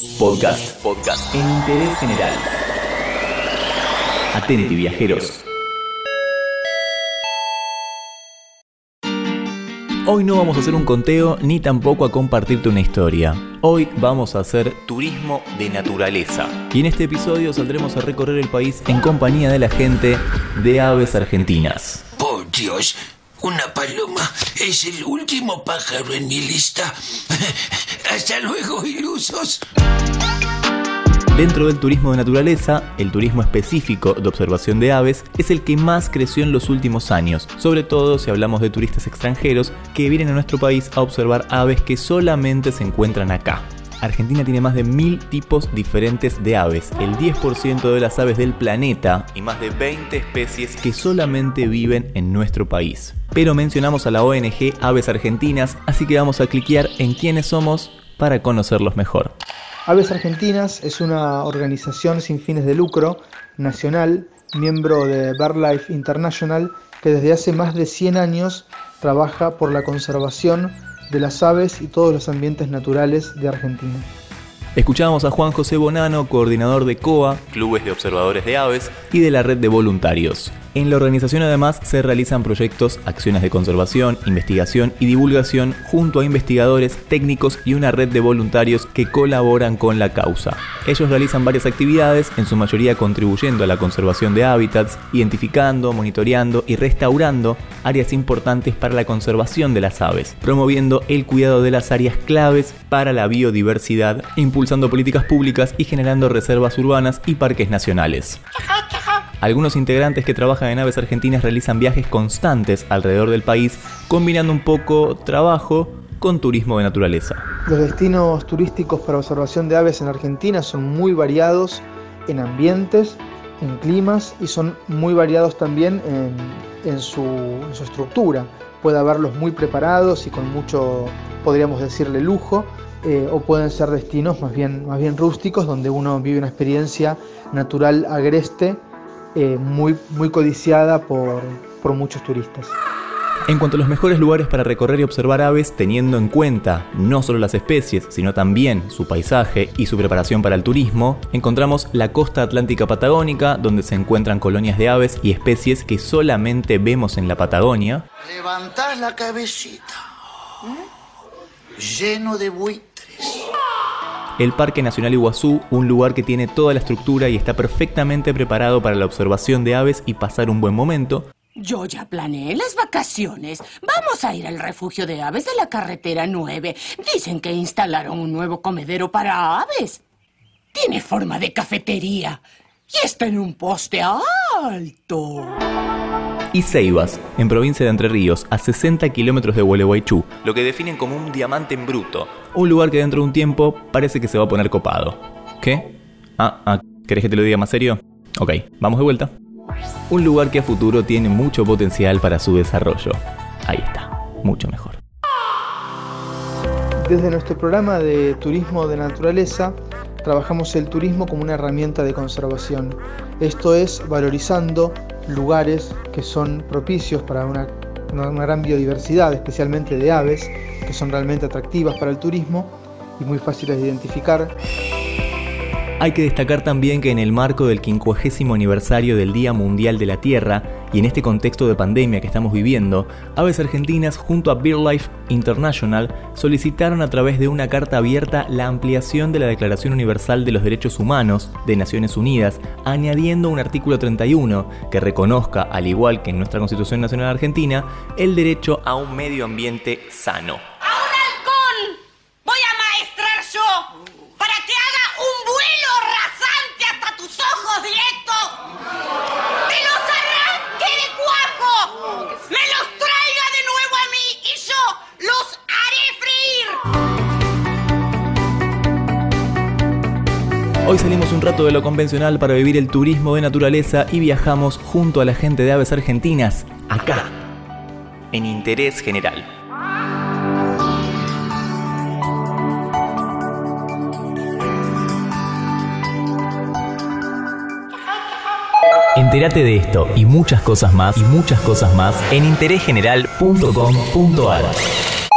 Podcast, podcast en interés general. Atenti viajeros. Hoy no vamos a hacer un conteo ni tampoco a compartirte una historia. Hoy vamos a hacer turismo de naturaleza. Y en este episodio saldremos a recorrer el país en compañía de la gente de Aves Argentinas. Por Dios, una paloma es el último pájaro en mi lista. Hasta luego, ilusos. Dentro del turismo de naturaleza, el turismo específico de observación de aves es el que más creció en los últimos años, sobre todo si hablamos de turistas extranjeros que vienen a nuestro país a observar aves que solamente se encuentran acá. Argentina tiene más de mil tipos diferentes de aves, el 10% de las aves del planeta y más de 20 especies que solamente viven en nuestro país. Pero mencionamos a la ONG Aves Argentinas, así que vamos a cliquear en quiénes somos para conocerlos mejor. Aves Argentinas es una organización sin fines de lucro nacional, miembro de BirdLife International, que desde hace más de 100 años trabaja por la conservación de las aves y todos los ambientes naturales de Argentina. Escuchábamos a Juan José Bonano, coordinador de COA, Clubes de Observadores de Aves, y de la Red de Voluntarios. En la organización además se realizan proyectos, acciones de conservación, investigación y divulgación junto a investigadores, técnicos y una red de voluntarios que colaboran con la causa. Ellos realizan varias actividades, en su mayoría contribuyendo a la conservación de hábitats, identificando, monitoreando y restaurando áreas importantes para la conservación de las aves, promoviendo el cuidado de las áreas claves para la biodiversidad, impulsando políticas públicas y generando reservas urbanas y parques nacionales. Algunos integrantes que trabajan en aves argentinas realizan viajes constantes alrededor del país, combinando un poco trabajo con turismo de naturaleza. Los destinos turísticos para observación de aves en Argentina son muy variados en ambientes, en climas y son muy variados también en, su, estructura. Puede haberlos muy preparados y con mucho, podríamos decirle, lujo, eh, o pueden ser destinos más bien, más bien rústicos donde uno vive una experiencia natural agreste eh, muy, muy codiciada por, por muchos turistas. En cuanto a los mejores lugares para recorrer y observar aves, teniendo en cuenta no solo las especies, sino también su paisaje y su preparación para el turismo, encontramos la costa atlántica patagónica, donde se encuentran colonias de aves y especies que solamente vemos en la Patagonia. Levantás la cabecita, lleno de buitres el Parque Nacional Iguazú, un lugar que tiene toda la estructura y está perfectamente preparado para la observación de aves y pasar un buen momento. Yo ya planeé las vacaciones. Vamos a ir al refugio de aves de la carretera 9. Dicen que instalaron un nuevo comedero para aves. Tiene forma de cafetería y está en un poste alto y Ceibas, en provincia de Entre Ríos, a 60 kilómetros de Gualeguaychú, lo que definen como un diamante en bruto, un lugar que dentro de un tiempo parece que se va a poner copado. ¿Qué? Ah, ah, ¿querés que te lo diga más serio? Ok, vamos de vuelta. Un lugar que a futuro tiene mucho potencial para su desarrollo. Ahí está, mucho mejor. Desde nuestro programa de turismo de naturaleza, trabajamos el turismo como una herramienta de conservación. Esto es valorizando lugares que son propicios para una, gran biodiversidad, especialmente de aves, que son realmente atractivas para el turismo y muy fáciles de identificar. Hay que destacar también que en el marco del 50 aniversario del Día Mundial de la Tierra y en este contexto de pandemia que estamos viviendo, Aves Argentinas junto a BirdLife International solicitaron a través de una carta abierta la ampliación de la Declaración Universal de los Derechos Humanos de Naciones Unidas, añadiendo un artículo 31 que reconozca, al igual que en nuestra Constitución Nacional Argentina, el derecho a un medio ambiente sano. Hoy salimos un rato de lo convencional para vivir el turismo de naturaleza y viajamos junto a la gente de Aves Argentinas, acá, en Interés General. Entérate de esto y muchas cosas más y muchas cosas más en interésgeneral.com.ar.